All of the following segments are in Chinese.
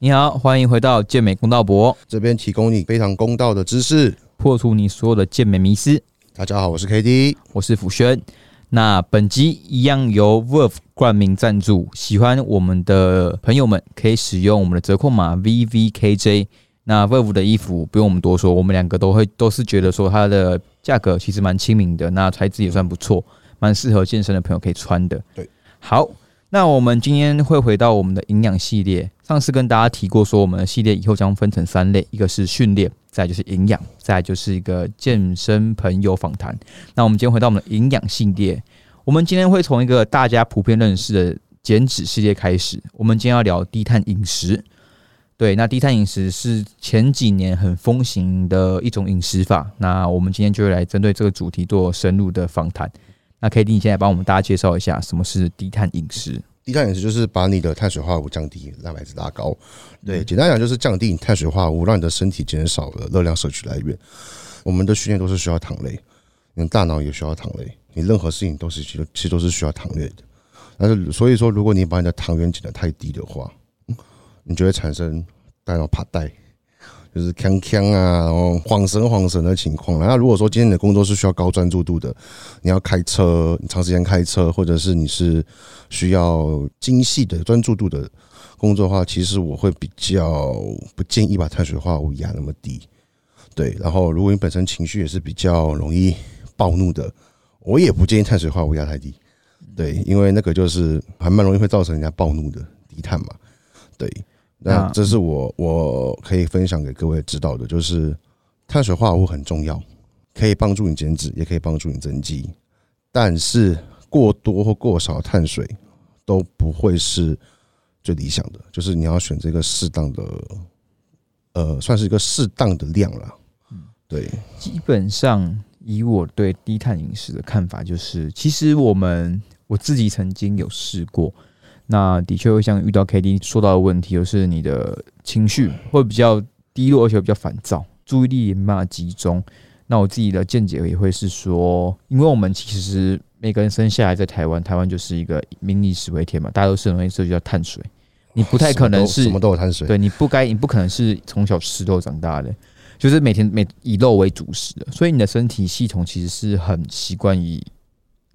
你好，欢迎回到健美公道博，这边提供你非常公道的知识，破除你所有的健美迷思。大家好，我是 K D，我是辅轩。那本集一样由 Verve 冠名赞助，喜欢我们的朋友们可以使用我们的折扣码 VVKJ。那 Verve 的衣服不用我们多说，我们两个都会都是觉得说它的价格其实蛮亲民的，那材质也算不错，蛮适合健身的朋友可以穿的。对，好。那我们今天会回到我们的营养系列。上次跟大家提过，说我们的系列以后将分成三类：一个是训练，再就是营养，再就是一个健身朋友访谈。那我们今天回到我们的营养系列，我们今天会从一个大家普遍认识的减脂系列开始。我们今天要聊低碳饮食。对，那低碳饮食是前几年很风行的一种饮食法。那我们今天就来针对这个主题做深入的访谈。那 K D，你现在帮我们大家介绍一下什么是低碳饮食？低碳饮食就是把你的碳水化合物降低，蛋白质拉高。对，简单讲就是降低你碳水化合物，让你的身体减少了热量摄取来源。我们的训练都是需要糖类，你的大脑也需要糖类，你任何事情都是其实其实都是需要糖类的。但是所以说，如果你把你的糖原减得太低的话，你就会产生大脑怕带。就是锵锵啊，然后晃神晃神的情况。那如果说今天你的工作是需要高专注度的，你要开车，你长时间开车，或者是你是需要精细的专注度的工作的话，其实我会比较不建议把碳水化合物压那么低。对，然后如果你本身情绪也是比较容易暴怒的，我也不建议碳水化合物压太低。对，因为那个就是还蛮容易会造成人家暴怒的低碳嘛。对。那这是我我可以分享给各位知道的，就是碳水化合物很重要，可以帮助你减脂，也可以帮助你增肌，但是过多或过少碳水都不会是最理想的，就是你要选择一个适当的，呃，算是一个适当的量了。嗯，对。基本上以我对低碳饮食的看法，就是其实我们我自己曾经有试过。那的确会像遇到 K D 说到的问题，就是你的情绪会比较低落，而且比较烦躁，注意力也没办法集中。那我自己的见解也会是说，因为我们其实每个人生下来在台湾，台湾就是一个民以食为天嘛，大家都是容易涉及到碳水，你不太可能是什么都有碳水，对，你不该，你不可能是从小吃肉长大的，就是每天每以肉为主食的，所以你的身体系统其实是很习惯以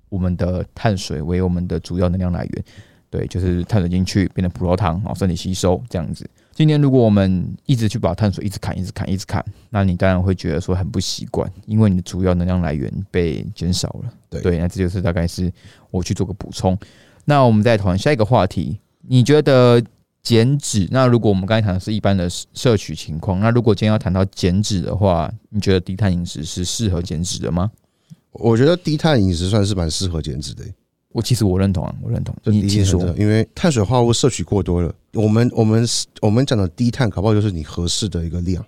我们的碳水为我们的主要能量来源。对，就是碳水进去变成葡萄糖，然后身体吸收这样子。今天如果我们一直去把碳水一直砍、一直砍、一直砍，那你当然会觉得说很不习惯，因为你的主要能量来源被减少了。对，那这就是大概是我去做个补充。那我们再讨论下一个话题，你觉得减脂？那如果我们刚才谈的是一般的摄取情况，那如果今天要谈到减脂的话，你觉得低碳饮食是适合减脂的吗？我觉得低碳饮食算是蛮适合减脂的。我其实我认同啊，我认同。你先说，因为碳水化合物摄取过多了，我们我们我们讲的低碳，搞不好就是你合适的一个量。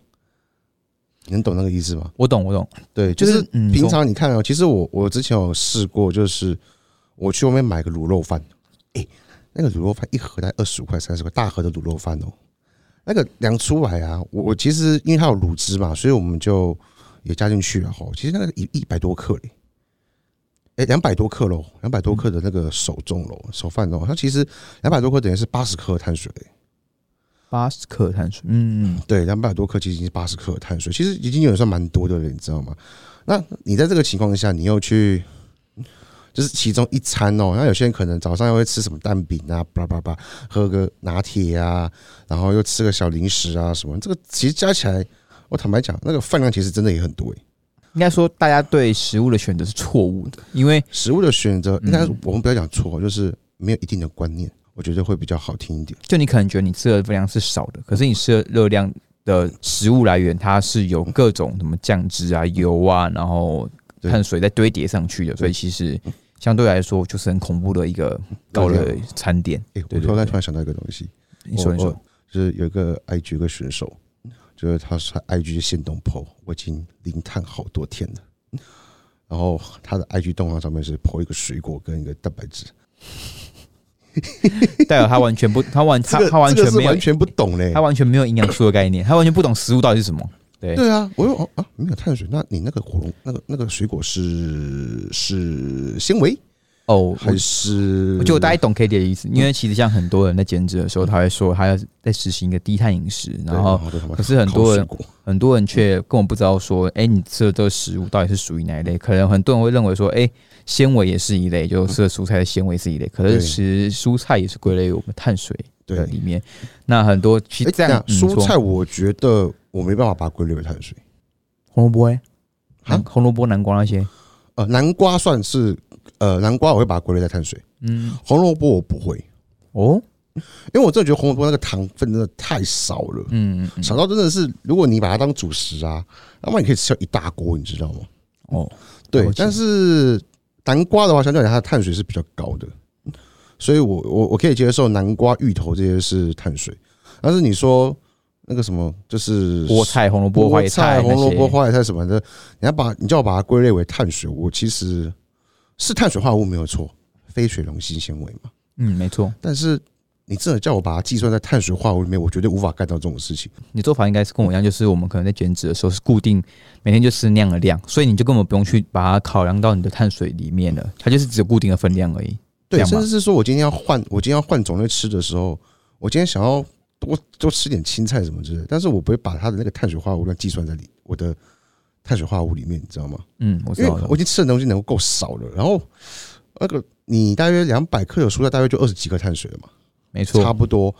你能懂那个意思吗？我懂，我懂。对，就是平常你看哦，其实我我之前有试过，就是我去外面买个卤肉饭，哎，那个卤肉饭一盒才二十五块、三十块，大盒的卤肉饭哦，那个量出来啊，我我其实因为它有卤汁嘛，所以我们就也加进去了哈。其实那个一一百多克嘞。哎，两百多克喽，两百多克的那个手重喽，手饭喽，它其实两百多克等于是八十克碳水，八十克碳水，嗯，对，两百多克其实已经是八十克碳水，其实已经有算蛮多的了，你知道吗？那你在这个情况下，你又去，就是其中一餐哦，那有些人可能早上又会吃什么蛋饼啊，叭叭叭，喝个拿铁啊，然后又吃个小零食啊什么，这个其实加起来，我坦白讲，那个饭量其实真的也很多诶。应该说，大家对食物的选择是错误的，因为食物的选择，应该我们不要讲错，就是没有一定的观念，我觉得会比较好听一点。就你可能觉得你吃的分量是少的，可是你吃的热量的食物来源，它是有各种什么酱汁啊、油啊，然后碳水在堆叠上去的，所以其实相对来说就是很恐怖的一个高的餐点。哎，我突然突然想到一个东西，你说你说，就是有一个 IG 个选手。就是他是 IG 的限动 PO，我已经零碳好多天了。然后他的 IG 动画上面是 PO 一个水果跟一个蛋白质，代表他完全不，他完他他完全没有完全不懂嘞，他完全没有营养素的概念，他完全不懂食物到底是什么。对。对。啊，我有啊，没有碳水，那你那个火龙那个那个水果是是纤维哦，还是我就大概懂 K D 的意思，因为其实像很多人在减脂的时候，他会说他要在实行一个低碳饮食，然后可是很多人很多人却根本不知道说，哎，你吃的这个食物到底是属于哪一类？可能很多人会认为说，哎，纤维也是一类，就吃的蔬菜的纤维是一类，可是其实蔬菜也是归类于我们碳水的里面。那很多其实这样蔬菜，我觉得我没办法把它归类为碳水。红萝卜哎，红萝卜、南瓜那些，呃，南瓜算是。呃，南瓜我会把它归类在碳水，嗯，红萝卜我不会哦，因为我真的觉得红萝卜那个糖分真的太少了，嗯，少到真的是，如果你把它当主食啊，那么你可以吃掉一大锅，你知道吗？哦，对，但是南瓜的话，相对来它的碳水是比较高的，所以我我我可以接受南瓜、芋头这些是碳水，但是你说那个什么，就是菠菜、红萝卜、花菜、红萝卜、花野菜什么的，你要把你叫我把它归类为碳水，我其实。是碳水化合物没有错，非水溶性纤维嘛？嗯，没错。但是你真的叫我把它计算在碳水化合物里面，我绝对无法干到这种事情。你做法应该是跟我一样，就是我们可能在减脂的时候是固定每天就吃那样的量，所以你就根本不用去把它考量到你的碳水里面了，它就是只有固定的分量而已。对，甚至是说我今天要换，我今天要换种类吃的时候，我今天想要多多吃点青菜什么之类，但是我不会把它的那个碳水化合物量计算在里我的。碳水化合物里面，你知道吗？嗯，我知道我已经吃的东西能够够少了。然后那个你大约两百克的蔬菜，大约就二十几克碳水了嘛？没错，差不多。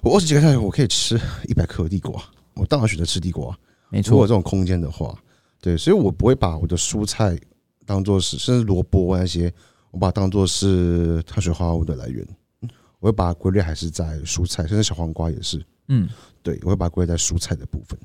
我二十几克碳水，我可以吃一百克地瓜。我当然选择吃地瓜。没错，如果这种空间的话，对，所以我不会把我的蔬菜当做是，甚至萝卜那些，我把它当做是碳水化合物的来源。我会把它归类还是在蔬菜，甚至小黄瓜也是。嗯，对，我会把它归类在蔬菜的部分。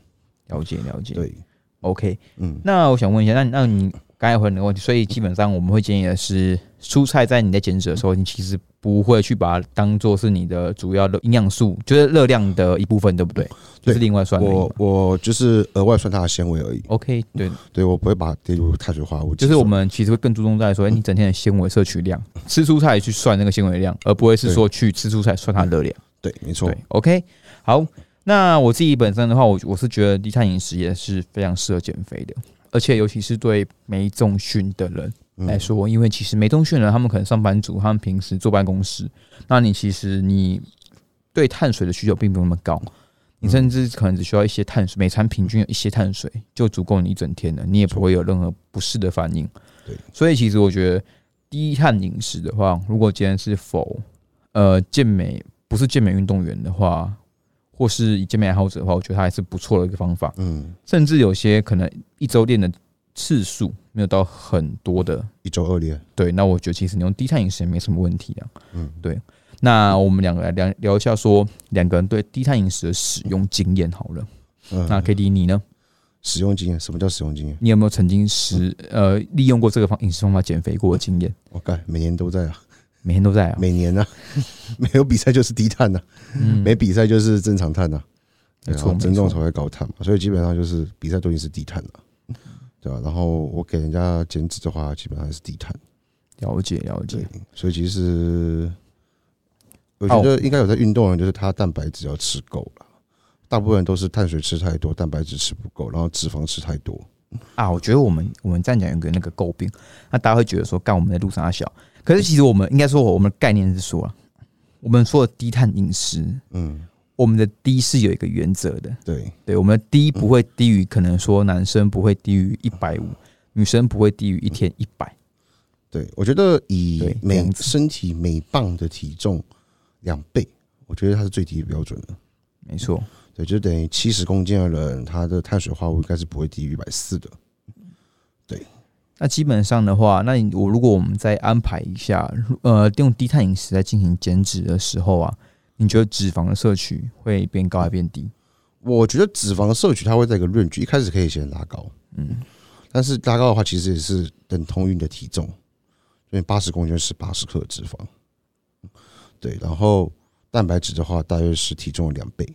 了解，了解。对。OK，嗯，那我想问一下，那那你刚才回你的问题，所以基本上我们会建议的是，蔬菜在你在减脂的时候，你其实不会去把它当做是你的主要的营养素，就是热量的一部分，对不对？就是另外算。我我就是额外算它的纤维而已。OK，对对，我不会把它列入碳水化合物。就是我们其实会更注重在说，哎，你整天的纤维摄取量，吃蔬菜去算那个纤维量，而不会是说去吃蔬菜算它热量。对，没错。OK，好。那我自己本身的话，我我是觉得低碳饮食也是非常适合减肥的，而且尤其是对没重训的人来说，因为其实没重训的人，他们可能上班族，他们平时坐办公室，那你其实你对碳水的需求并不那么高，你甚至可能只需要一些碳水，每餐平均有一些碳水就足够你一整天了，你也不会有任何不适的反应。对，所以其实我觉得低碳饮食的话，如果今天是否呃健美不是健美运动员的话。或是以健美爱好者的话，我觉得它还是不错的一个方法。嗯，甚至有些可能一周练的次数没有到很多的，一周二练。对，那我觉得其实你用低碳饮食也没什么问题啊。嗯，对。那我们两个来聊聊一下，说两个人对低碳饮食的使用经验好了。嗯，那 K D 你呢？使用经验？什么叫使用经验？你有没有曾经使呃利用过这个方饮食方法减肥过的经验？我干，每年都在啊。每天都在啊，每年啊，没有比赛就是低碳呐，没比赛就是正常碳呐，没错，增重才会高碳嘛，所以基本上就是比赛都已经是低碳了，对吧？然后我给人家减脂的话，基本上是低碳，了解了解。所以其实我觉得应该有在运动人，就是他蛋白质要吃够了，大部分人都是碳水吃太多，蛋白质吃不够，然后脂肪吃太多啊。我觉得我们我们这样讲有个那个诟病，那大家会觉得说，干我们在路上小。可是，其实我们应该说，我们的概念是说，我们说的低碳饮食，嗯，我们的低是有一个原则的，对，对，我们的低不会低于，可能说男生不会低于一百五，女生不会低于一天一百。对，我觉得以每身体每磅的体重两倍，我觉得它是最低的标准的。没错，对，就等于七十公斤的人，他的碳水化合物应该是不会低于一百四的。对。那基本上的话，那你我如果我们再安排一下，呃，用低碳饮食来进行减脂的时候啊，你觉得脂肪的摄取会变高还是变低？我觉得脂肪的摄取它会在一个论据，一开始可以先拉高，嗯，但是拉高的话，其实也是等同于你的体重，因为八十公斤是八十克脂肪，对，然后蛋白质的话，大约是体重的两倍。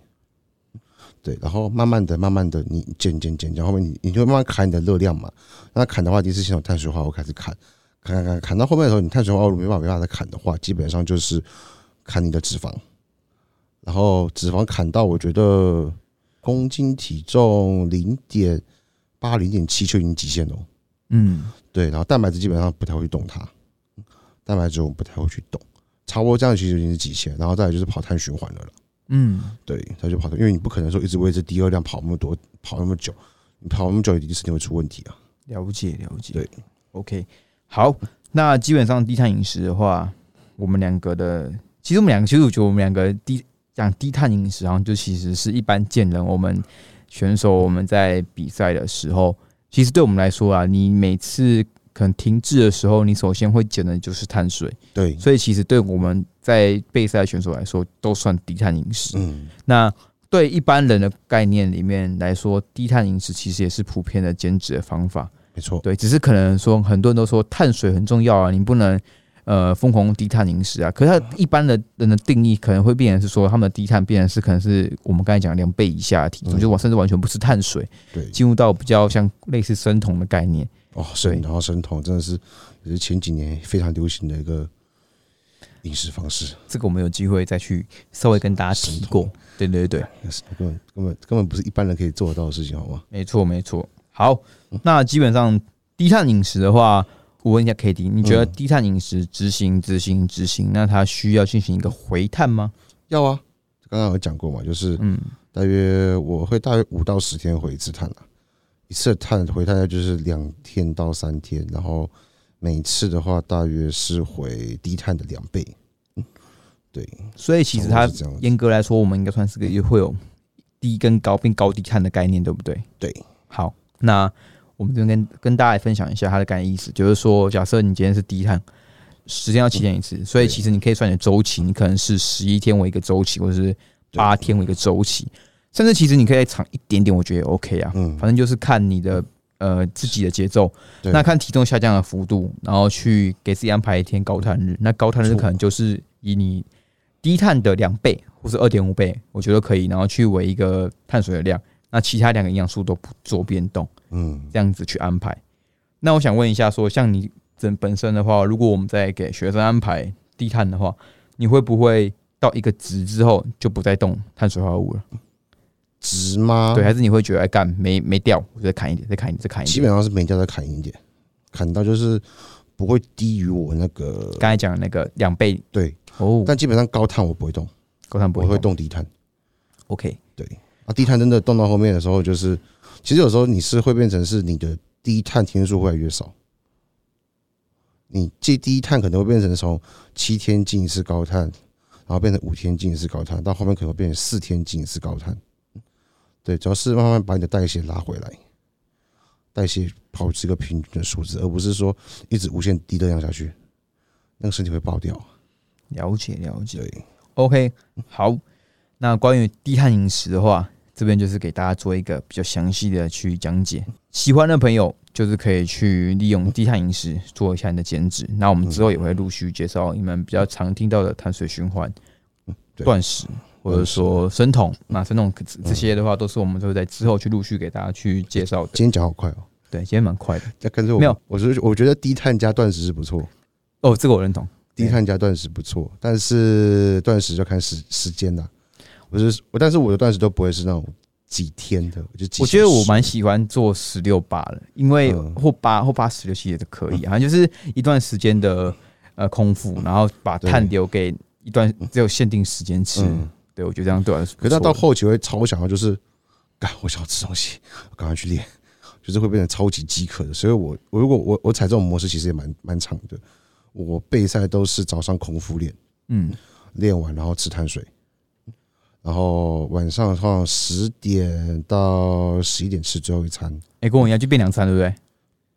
对，然后慢慢的、慢慢的，你减减减减，后面你你就慢慢砍你的热量嘛。那砍的话，第一次先从碳水化合物开始砍，砍砍砍，砍到后面的时候，你碳水化合物没办法没办法再砍的话，基本上就是砍你的脂肪。然后脂肪砍到我觉得公斤体重零点八、零点七就已经极限了。嗯，对。然后蛋白质基本上不太会去动它，蛋白质我们不太会去动，差不多这样其实已经是极限，然后再来就是跑碳循环了啦。嗯，对，他就跑的，因为你不可能说一直维持低热量跑那么多，跑那么久，你跑那么久，一定身体会出问题啊。了解了解。对，OK，好，那基本上低碳饮食的话，我们两个的，其实我们两个，其实我觉得我们两个低讲低碳饮食，好像就其实是一般见人。我们选手我们在比赛的时候，其实对我们来说啊，你每次可能停滞的时候，你首先会减的就是碳水，对，所以其实对我们在备赛选手来说，都算低碳饮食。嗯，那对一般人的概念里面来说，低碳饮食其实也是普遍的减脂的方法。没错，对，只是可能说很多人都说碳水很重要啊，你不能呃疯狂低碳饮食啊。可是他一般的人的定义可能会变成是说，他们的低碳变成是可能是我们刚才讲两倍以下的体重，嗯就完甚至完全不吃碳水，对，进入到比较像类似生酮的概念。哦，生然后生酮真的是也是前几年非常流行的一个饮食方式，这个我们有机会再去稍微跟大家提过。对对对，根本根本根本不是一般人可以做得到的事情，好吗？没错没错。好，那基本上低碳饮食的话，我问一下 K D，你觉得嗯低碳饮食执行执行执行，那它需要进行一个回碳吗？要啊，刚刚有讲过嘛，就是嗯，大约我会大约五到十天回一次碳啊，一次的碳回大概就是两天到三天，然后每次的话大约是回低碳的两倍。嗯，对，所以其实它严格来说，我们应该算是个也会有低跟高并高低碳的概念，对不对？对，好，那我们这边跟跟大家来分享一下它的概念意思，就是说，假设你今天是低碳，时间要七天一次，所以其实你可以算你的周期，你可能是十一天为一个周期，或者是八天为一个周期，甚至其实你可以再长一点点，我觉得也 OK 啊。嗯，反正就是看你的呃自己的节奏，对那看体重下降的幅度，然后去给自己安排一天高碳日。那高碳日可能就是以你低碳的两倍或是二点五倍，我觉得可以，然后去为一个碳水的量，那其他两个营养素都不做变动，嗯，这样子去安排。那我想问一下说像你整本身的话，如果我们在给学生安排低碳的话，你会不会到一个值之后就不再动碳水化合物了？值吗？对，还是你会觉得哎干没没掉，我再砍一点，再砍一点，再砍一点？基本上是没掉再砍一点，砍到就是不会低于我那个刚才讲的那个两倍对，哦，但基本上高碳我不会动，高碳不会我会会动。动低碳。OK，对啊，低碳真的动到后面的时候，就是其实有时候你是会变成是你的低碳天数会越来越少。你这低碳可能会变成从七天进一次高碳，然后变成五天进一次高碳，到后面可能会变成四天进一次高碳。对，主要是慢慢把你的代谢拉回来，代谢保持一个平均的数字，而不是说一直无限低热量下去，那个身体会爆掉。了解了解。对，OK，好。那关于低碳饮食的话，这边就是给大家做一个比较详细的去讲解。喜欢的朋友就是可以去利用低碳饮食做一下你的减脂。那我们之后也会陆续介绍你们比较常听到的碳水循环、对断食，或者说生酮。那生酮这这些的话，都是我们都会在之后去陆续给大家去介绍的。今天讲好快哦，对，今天蛮快的。那跟着我没有，我觉得我觉得低碳加断食是不错。哦，这个我认同。低碳加断食不错，但是断食就看时时间的。我是我，但是我的断食都不会是那种几天的，我就几我觉得我蛮喜欢做十六八的，因为嗯或八或八十六其实也是可以好像，就是一段时间的呃空腹，然后把碳留给一段只有限定时间吃。嗯，对，我觉得这样对我来说可是他，到后期会超想要，就是，干我想要吃东西，我赶快去练，就是会变成超级饥渴的。所以我我如果我我踩这种模式，其实也蛮蛮长的。我备赛都是早上空腹练，嗯，练完然后吃碳水，然后晚上的话十点到十一点吃最后一餐。哎，跟我一样就变两餐，对不对？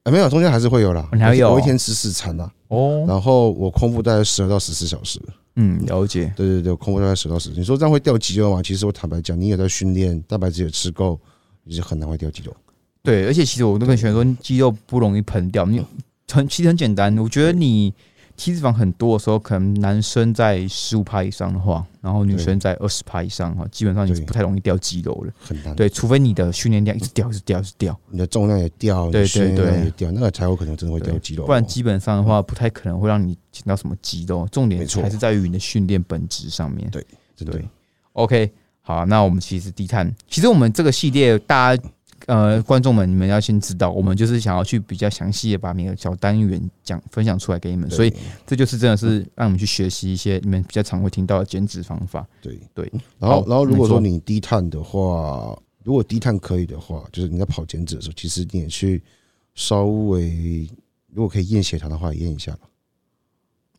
啊，没有，中间还是会有啦。你还有我一天吃四餐啦。哦，然后我空腹大概十二到十四小时。嗯，了解。对对对，空腹大概十到十。你说这样会掉肌肉吗？其实我坦白讲，你也在训练，蛋白质也吃够，你是很难会掉肌肉。对，而且其实我都跟学员说，肌肉不容易膨掉，你很其实很简单。我觉得你体脂肪很多的时候，可能男生在十五趴以上的话，然后女生在二十趴以上的话，基本上你是不太容易掉肌肉了。很难。对，除非你的训练量一直掉，一直掉，一直掉，你的重量也掉，你对对对也掉，那个才有可能真的会掉肌肉哦。不然基本上的话，不太可能会让你减到什么肌肉。重点还是在于你的训练本质上面。对对，OK，好，那我们其实低碳，其实我们这个系列大家呃，观众们，你们要先知道，我们就是想要去比较详细的把每个小单元讲分享出来给你们，所以这就是真的是让你们去学习一些你们比较常会听到的减脂方法。对。对，然后然后如果说你低碳的话，如果低碳可以的话，就是你在跑减脂的时候，其实你也去稍微，如果可以验血糖的话，也验一下吧。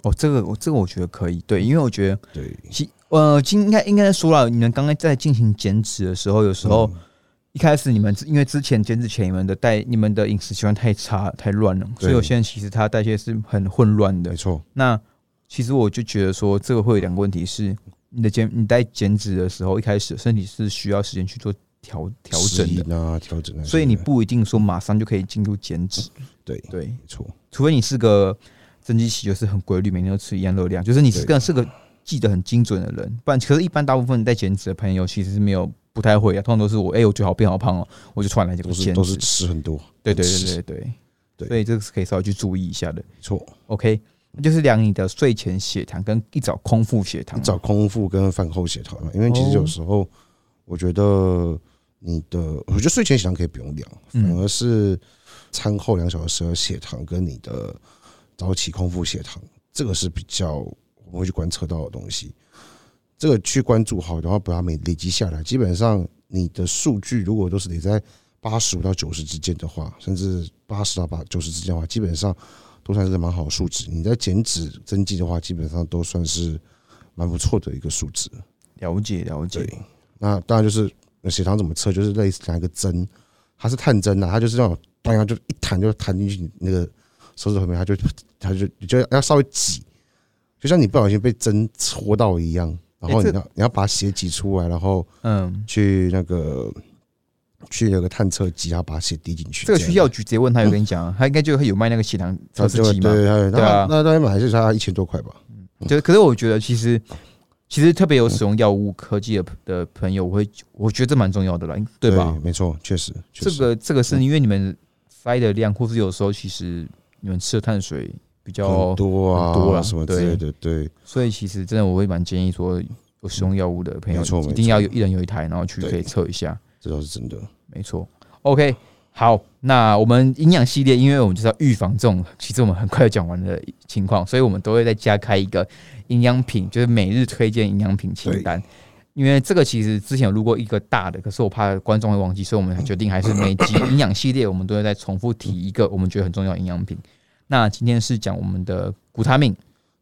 哦，这个我这个我觉得可以，对，因为我觉得对，其呃，今应该应该说了，你们刚刚在进行减脂的时候，有时候嗯一开始你们因为之前减脂前你们的代你们的饮食习惯太差太乱了，所以对有些人其实他代谢是很混乱的没。错，那其实我就觉得说，这个会有两个问题是，你的减你在减脂的时候，一开始身体是需要时间去做调调整的，啊，调整啊，所以你不一定说马上就可以进入减脂。对，对，没错，除非你是个增肌期就是很规律，每天都吃一样热量，就是你是对个是个记得很精准的人。不然，可是一般大部分在减脂的朋友其实是没有不太会啊，通常都是我哎、我觉得好变好胖哦，我就突然来这个减都是都是。吃很多，对对吃对对对对所以这个是可以稍微去注意一下的。没错。OK，那就是量你的睡前血糖跟一早空腹血糖一早空腹跟饭后血糖嘛，因为其实哦有时候我觉得你的，我觉得睡前血糖可以不用量，反嗯而是餐后两小时的血糖跟你的早起空腹血糖，这个是比较我们会去观测到的东西。这个去关注好，然后把它每累积下来，基本上你的数据如果都是你在八十五到九十之间的话，甚至八十到八九十之间的话，基本上都算是蛮好的数值。你在减脂增肌的话，基本上都算是蛮不错的一个数值。了解了解，那当然就是血糖怎么测，就是类似拿一个针，它是探针的，它就是那种当然就一弹就弹进去你那个手指头里面，它就它就你就要稍微挤，就像你不小心被针戳到一样，然后你要你要把血挤出来，然后嗯，去那个去那个探测机，然后把血滴进去。这个去样药局直接问他，有跟你讲啊，他应该就会有卖那个血糖测试机嘛。对对对，啊那那大概还是差一千多块吧。就可是我觉得其实其实特别有使用药物科技的的朋友，我会我觉得这蛮重要的啦，对吧？没错，确实这个这个是因为你们塞的量，或是有时候其实你们吃的碳水比较多啊，多了什么之类的，对。所以其实真的我会蛮建议说，有使用药物的朋友一定要有一人有一台，然后去可以测一下。这倒是真的。没错，OK，好，那我们营养系列，因为我们就是要预防这种其实我们很快就讲完的情况，所以我们都会再加开一个营养品，就是每日推荐营养品清单。因为这个其实之前有录过一个大的，可是我怕观众会忘记，所以我们决定还是每集 营养系列，我们都会再重复提一个我们觉得很重要的营养品。那今天是讲我们的谷他命，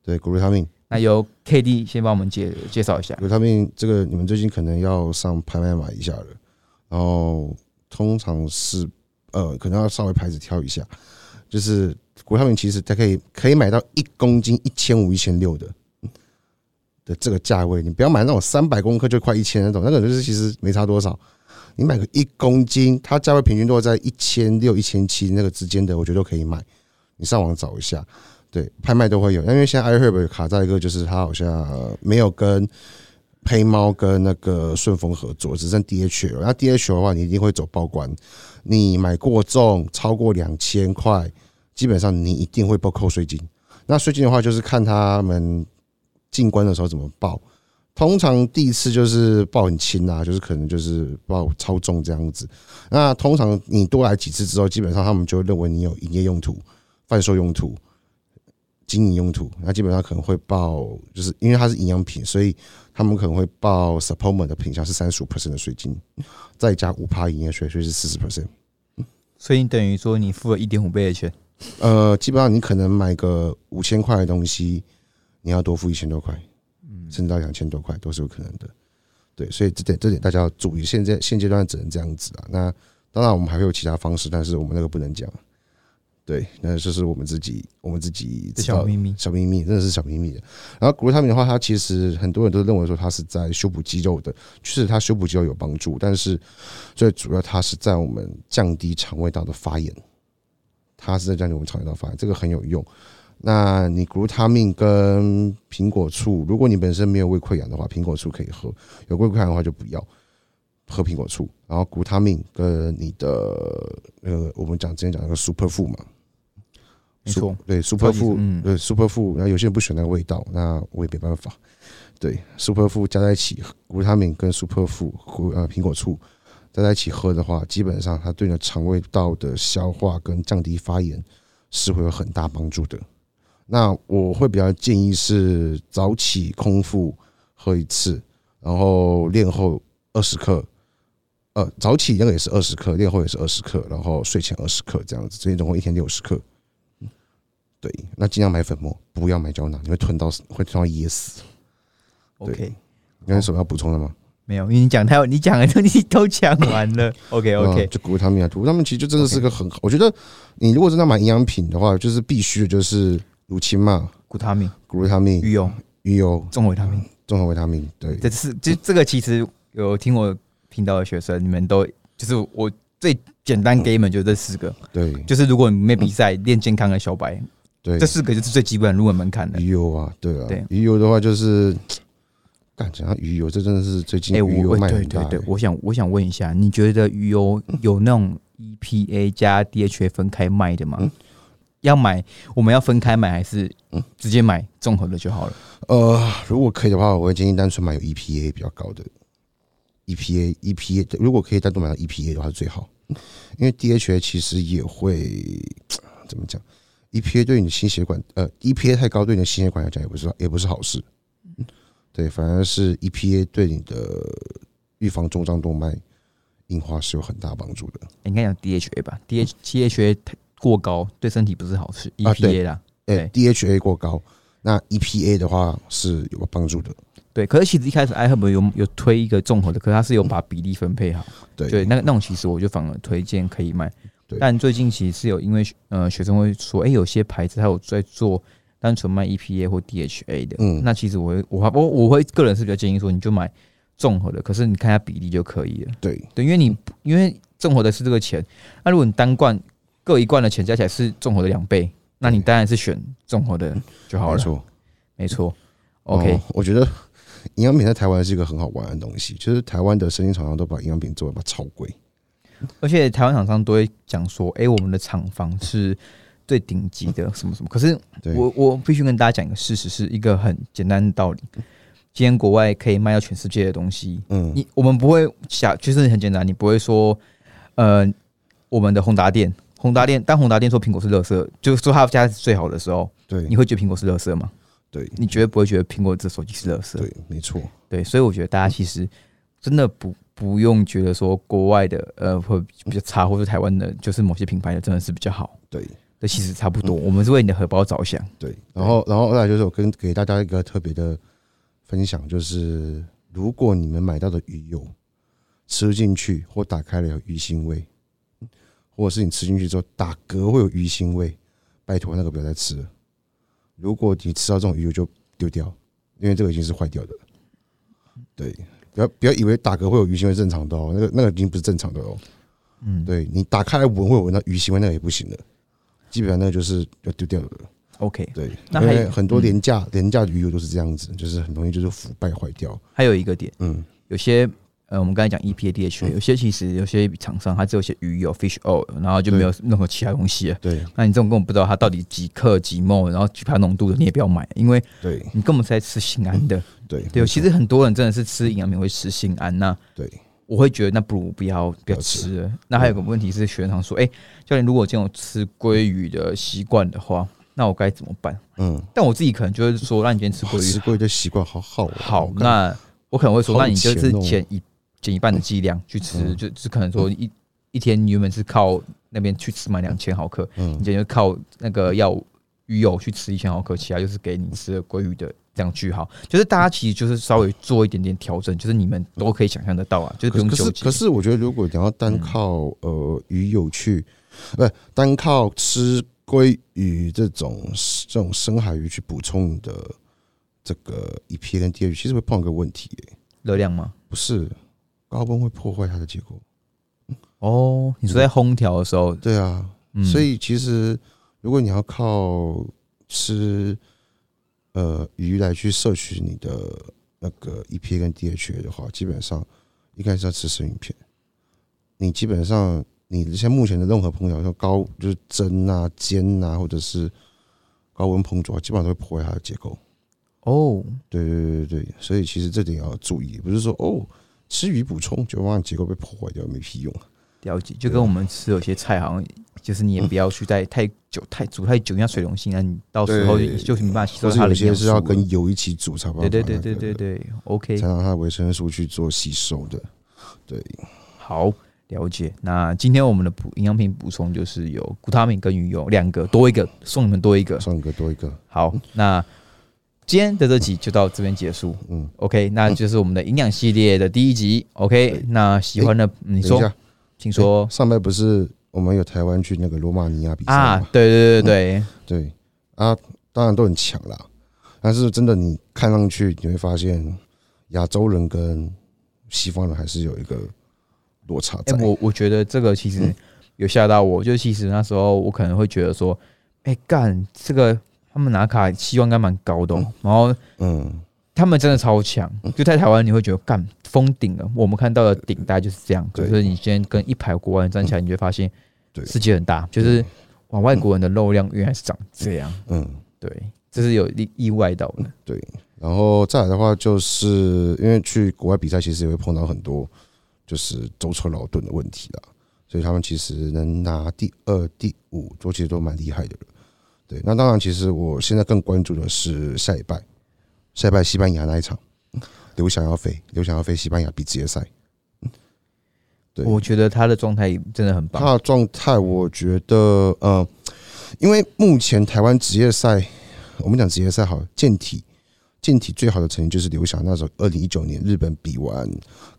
对，谷维他命，那由 K D 先帮我们介介绍一下。谷他命这个你们最近可能要上拍卖买一下了，然后通常是呃，可能要稍微牌子挑一下，就是谷维他命其实它可以可以买到一公斤一千五、一千六的的这个价位，你不要买那种三百公克就快一千那种，那种就是其实没差多少。你买个一公斤，它价位平均都在一千六、一千七那个之间的，我觉得都可以买。你上网找一下，对，拍卖都会有。因为现在 iHerb 卡在一个，就是它好像没有跟黑猫跟那个顺丰合作，只剩 DHL。那 DHL 的话，你一定会走报关。你买过重超过两千块，基本上你一定会报扣税金。那税金的话，就是看他们进关的时候怎么报。通常第一次就是报很轻啊，就是可能就是报超重这样子。那通常你多来几次之后，基本上他们就认为你有营业用途、贩售用途、经营用途，那基本上可能会报，就是因为它是营养品，所以他们可能会报 supplement 的品项是三十五 percent 的税金，再加五趴营业税，所以是四十 percent。所以你等于说你付了一点五倍的钱，呃，基本上你可能买个五千块的东西，你要多付一千多块，甚至到两千多块都是有可能的。对，所以这点这点大家要注意。现在现阶段只能这样子啊。那当然我们还会有其他方式，但是我们那个不能讲。对，那就是我们自己我们自己小秘密。小秘密，真的是小秘密的。然后谷维他命的话，它其实很多人都认为说它是在修补肌肉的，确实它修补肌肉有帮助，但是最主要它是在我们降低肠胃道的发炎，它是在降低我们肠胃道发炎，这个很有用。那你谷维他命跟苹果醋，如果你本身没有胃溃疡的话，苹果醋可以喝；有胃溃疡的话就不要喝苹果醋。然后谷维他命跟你的那个，我们讲之前讲那个 super food 嘛，没错，对 super food，嗯对 super food，然后有些人不喜欢那个味道，那我也没办法。对 super food 加在一起，谷维他命跟 super food 谷呃苹果醋，加在一起喝的话，基本上它对你的肠胃道的消化跟降低发炎是会有很大帮助的。那我会比较建议是早起空腹喝一次，然后练后二十克，呃，早起那个也是二十克，练后也是二十克，然后睡前二十克这样子，所以总共一天六十克。对，那尽量买粉末，不要买胶囊，你会吞到会吞到噎死。OK，你有什么要补充的吗？没有，因为你讲太，你讲的东西都讲完了。OK 啊 OK，就谷他命啊，谷他命其实就真的是个很好。我觉得你如果真的买营养品的话，就是必须的就是乳清嘛，谷他命、谷他命、鱼油、鱼油、综合维他命，综合维他命，对这是这这个其实有听我频道的学生，你们都就是我最简单给你们就这四个，对。就是如果你没比赛练健康的小白，对。这，四个就是最基本入门门槛的。鱼油啊，对啊。对，鱼油的话就是，干讲到鱼油，这真的是最近哎、鱼油我卖对对对，我想我想问一下，你觉得鱼油有那种 EPA 加 DHA 分开卖的吗？嗯。要买，我们要分开买，还是嗯。直接买综合的就好了？呃，如果可以的话，我会建议单纯买有 EPA 比较高的 EPA EPA，如果可以单独买到 EPA 的话是最好，因为 DHA 其实也会 怎么讲？EPA 对你的心血管呃 EPA 太高对你的心血管来讲也不是也不是好事，对，反而是 EPA 对你的预防中脏动脉硬化是有很大帮助的。应该讲 DHA 吧，DH DHA 过高对身体不是好事，EPA 啦，哎、DHA 过高，那 EPA 的话是有帮助的。对。可是其实一开始 iHerb 有有推一个综合的，可是它是有把比例分配好，对对，那那种其实我就反而推荐可以买。但最近其实是有因为呃学生会说，哎、有些牌子它有在做单纯卖 EPA 或 DHA 的，嗯那其实我会我我我会个人是比较建议说，你就买综合的，可是你看一下比例就可以了。对对，因为你因为综合的是这个钱，那如果你单罐各一罐的钱加起来是综合的两倍，那你当然是选综合的就好了。没错。没错。OK，、哦我觉得营养品在台湾是一个很好玩的东西，就是台湾的生意厂商都把营养品做的把超贵。而且台湾厂商都会讲说，哎、我们的厂房是最顶级的，什么什么。可是，我我必须跟大家讲一个事实，是一个很简单的道理。今天国外可以卖到全世界的东西，嗯，你我们不会想，就是很简单，你不会说，呃，我们的宏达电，宏达店，当宏达店说苹果是垃圾，就是说他家是最好的时候，对你会觉得苹果是垃圾吗？对你绝对不会觉得苹果这手机是垃圾。对，没错，对，所以我觉得大家其实真的不不用觉得说国外的呃会比较差，或者台湾的就是某些品牌的真的是比较好，对这其实差不多。我们是为你的荷包着想。对。然后，然后再来就是我跟给大家一个特别的分享，就是如果你们买到的鱼油吃进去或打开了有鱼腥味，或者是你吃进去之后打嗝会有鱼腥味，拜托那个不要再吃了。如果你吃到这种鱼油就丢掉，因为这个已经是坏掉的了。对，不要不要以为打嗝会有鱼腥味正常的哦，那个那个已经不是正常的哦。嗯，对你打开来闻会闻到鱼腥味，那个也不行的，基本上那个就是要丢掉的。OK，对，那还有很多嗯廉价廉价的鱼油都是这样子，就是很容易就是腐败坏掉。还有一个点，嗯，有些呃，我们刚才讲 EPA、DHA，有些其实有些厂商它只有些鱼油 fish oil，然后就没有任何其他东西了。对那你这种根本不知道它到底几克几 mol，然后几帕浓度的，你也不要买，因为对你根本是在吃心安的。对对，其实很多人真的是吃营养品会吃心安，那对我会觉得那不如不要不要吃了。那还有个问题是，学长说，哎、教练，如果这种吃鲑鱼的习惯的话，那我该怎么办？嗯，但我自己可能就会说，那你今天吃哇鲑鱼吃过的习惯好好哦好，那我可能会说，那你就是有钱哦减一减一半的剂量去吃，嗯就就可能说一一天你原本是靠那边去吃满两千毫克，你嗯今天就靠那个药鱼油去吃一千毫克，其他就是给你吃的鲑鱼的这样句号。就是大家其实就是稍微做一点点调整，就是你们都可以想象得到啊，就是不可可是用纠结。可是我觉得，如果你要单嗯靠呃鱼油去，不是单靠吃鲑鱼这种这种深海鱼去补充你的这个 EPA 跟 DHA，其实会碰到一个问题、耶热量吗？不是高温会破坏它的结构。哦，你说在烘调的时候，对啊，嗯所以其实如果你要靠吃呃鱼来去摄取你的那个 EPA 跟 DHA 的话，基本上应该是要吃生鱼片。你基本上你像目前的任何烹调，像高就是蒸啊、煎啊，或者是高温烹煮啊，基本上都会破坏它的结构。哦，对对对对对，所以其实这点要注意，不是说哦吃鱼补充，就让结构被破坏掉，没屁用。了解，就跟我们吃有些菜，好像就是你也不要去在太久、太煮太久，像水溶性啊，你到时候对就是没办法吸收它的营养有些是要跟油一起煮差不多对那个，对对对对对，OK，才让它的维生素去做吸收的。对，好了解。那今天我们的补营养品补充就是有谷他命跟鱼油两个，多一个送你们多一个。送一个多一个，好，那今天的这集就到这边结束。嗯，OK，那就是我们的营养系列的第一集。OK，那喜欢的嗯你说请说上班不是我们有台湾去那个罗马尼亚比赛吗？，啊对对对对对啊，当然都很强啦，但是真的你看上去你会发现，亚洲人跟西方人还是有一个落差对，在。哎，我我觉得这个其实嗯有吓到我，就其实那时候我可能会觉得说，哎干这个他们拿卡希望应该蛮高的哦，然后嗯，他们真的超强，就在台湾你会觉得干封顶了。我们看到的顶大概就是这样，可是你今天跟一排国外人站起来，你就会发现对世界很大，就是哇，外国人的肉量原来是长这样。嗯，对，这是有意意外到的。对。然后再来的话，就是因为去国外比赛，其实也会碰到很多就是舟车劳顿的问题啦，所以他们其实能拿第二、第五，都其实都蛮厉害的了。对，那当然，其实我现在更关注的是下礼拜，下礼拜西班牙那一场，刘翔要飞，刘翔要飞西班牙比职业赛。对我觉得他的状态真的很棒。他的状态，我觉得，呃，因为目前台湾职业赛，我们讲职业赛好了，健体，健体最好的成绩就是刘翔那时候二零一九年日本比完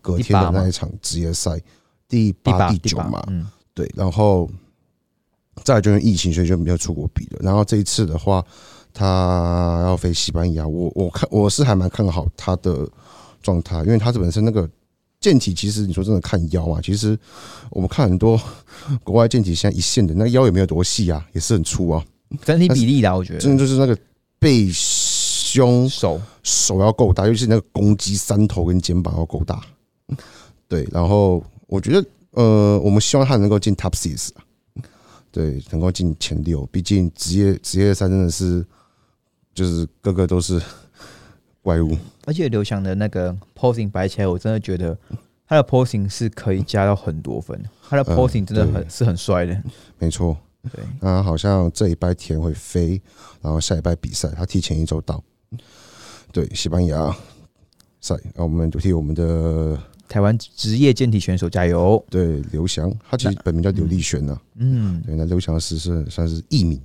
隔天的那一场职业赛，第第八、第九嘛，嗯，对，然后再来就是疫情，所以就没有出国比了。然后这一次的话，他要飞西班牙，我我看我是还蛮看好他的状态，因为他这本身那个健体，其实你说真的看腰啊，其实我们看很多国外健体现在一线的那腰也没有多细啊，也是很粗啊，整体比例啦，我觉得真的就是那个背胸手手要够大，尤其是那个攻击三头跟肩膀要够大。对，然后我觉得，呃，我们希望他能够进 Top Six，啊对，能够进前六。毕竟职业职业赛真的是，就是个个都是怪物。而且刘翔的那个 posing 摆起来，我真的觉得他的 posing 是可以加到很多分。他的嗯 posing 真的很对是很帅的。没错，对，那好像这一拜天会飞，然后下一拜比赛，他提前一周到。对，西班牙赛，那我们就替我们的台湾职业健体选手加油！对刘翔，他其实本名叫刘立轩呐、嗯，对，那刘翔是是算是艺名，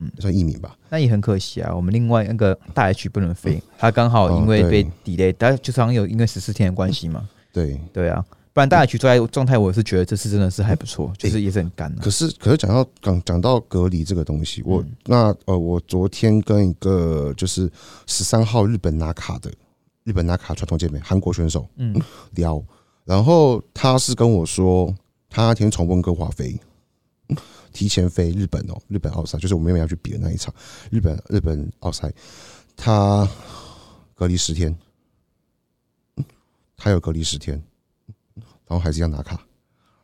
嗯算艺名吧。那也很可惜啊，我们另外那个大 H 不能飞，他刚好因为哦被 delay，但就是好像有因为十四天的关系嘛。对，对啊，不然大 H 状态状态，我是觉得这次真的是还不错，就是也是很干啊。可是可是讲到讲讲到隔离这个东西，我、嗯那呃，我昨天跟一个就是十三号日本拿卡的日本拿卡传统健美韩国选手嗯，聊，然后他是跟我说，他那天从温哥华飞，提前飞日本哦，日本奥赛，就是我妹妹要去比的那一场，日本日本奥赛，他隔离十天，他有隔离十天，然后还是要拿卡，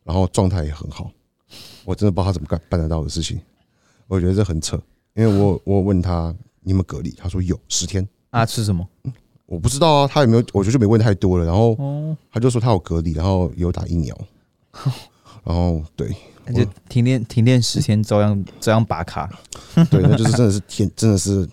然后状态也很好，我真的不知道他怎么干办得到的事情，我觉得这很扯，因为我我问他你有没有隔离，他说有十天，啊，吃什么？我不知道啊，他有没有，我觉得就没问太多了，然后哦，他就说他有隔离，然后有打疫苗，然后对那就停电停电十天，照样照样拔卡。对，那就是真的是天，真的是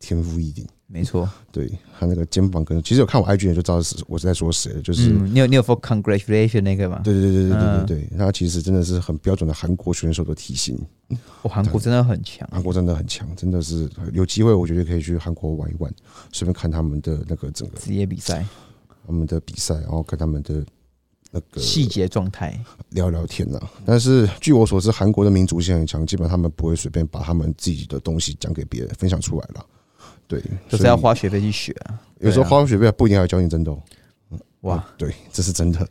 天赋异禀。没错，对他那个肩膀跟，其实有看我 IG 的就知道是我是在说谁了，就是、嗯，你有你有 for congratulation 那个吗？对对对对对嗯。对对，他其实真的是很标准的韩国选手的体型，哦，韩国真的很强。韩国真的很强，真的是有机会我觉得可以去韩国玩一玩，顺便看他们的那个整个职业比赛。他们的比赛，然后跟他们的那个细节状态，聊聊天呐、但是据我所知，韩国的民族性很强，基本上他们不会随便把他们自己的东西讲给别人分享出来了。对，就是要花学费去学啊。有时候花学费不一定要教你真的、哦。哇，对，这是真的，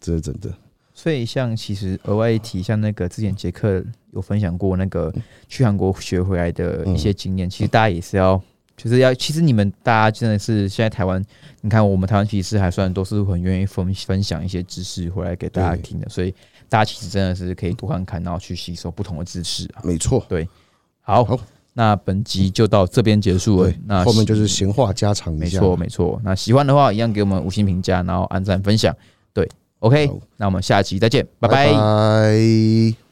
这是真的。所以像其实额外一提，像那个之前杰克有分享过那个去韩国学回来的一些经验，其实大家也是要，就是要，其实你们大家真的是现在台湾，你看我们台湾其实还算都是很愿意分分享一些知识回来给大家对听的，所以大家其实真的是可以多看看，然后去吸收不同的知识啊。没错。好，好那本集就到这边结束了。，那后面就是闲话家常一下。没错，没错。那喜欢的话，一样给我们五星评价，然后按赞分享。对，OK，那我们下期再见，拜拜拜拜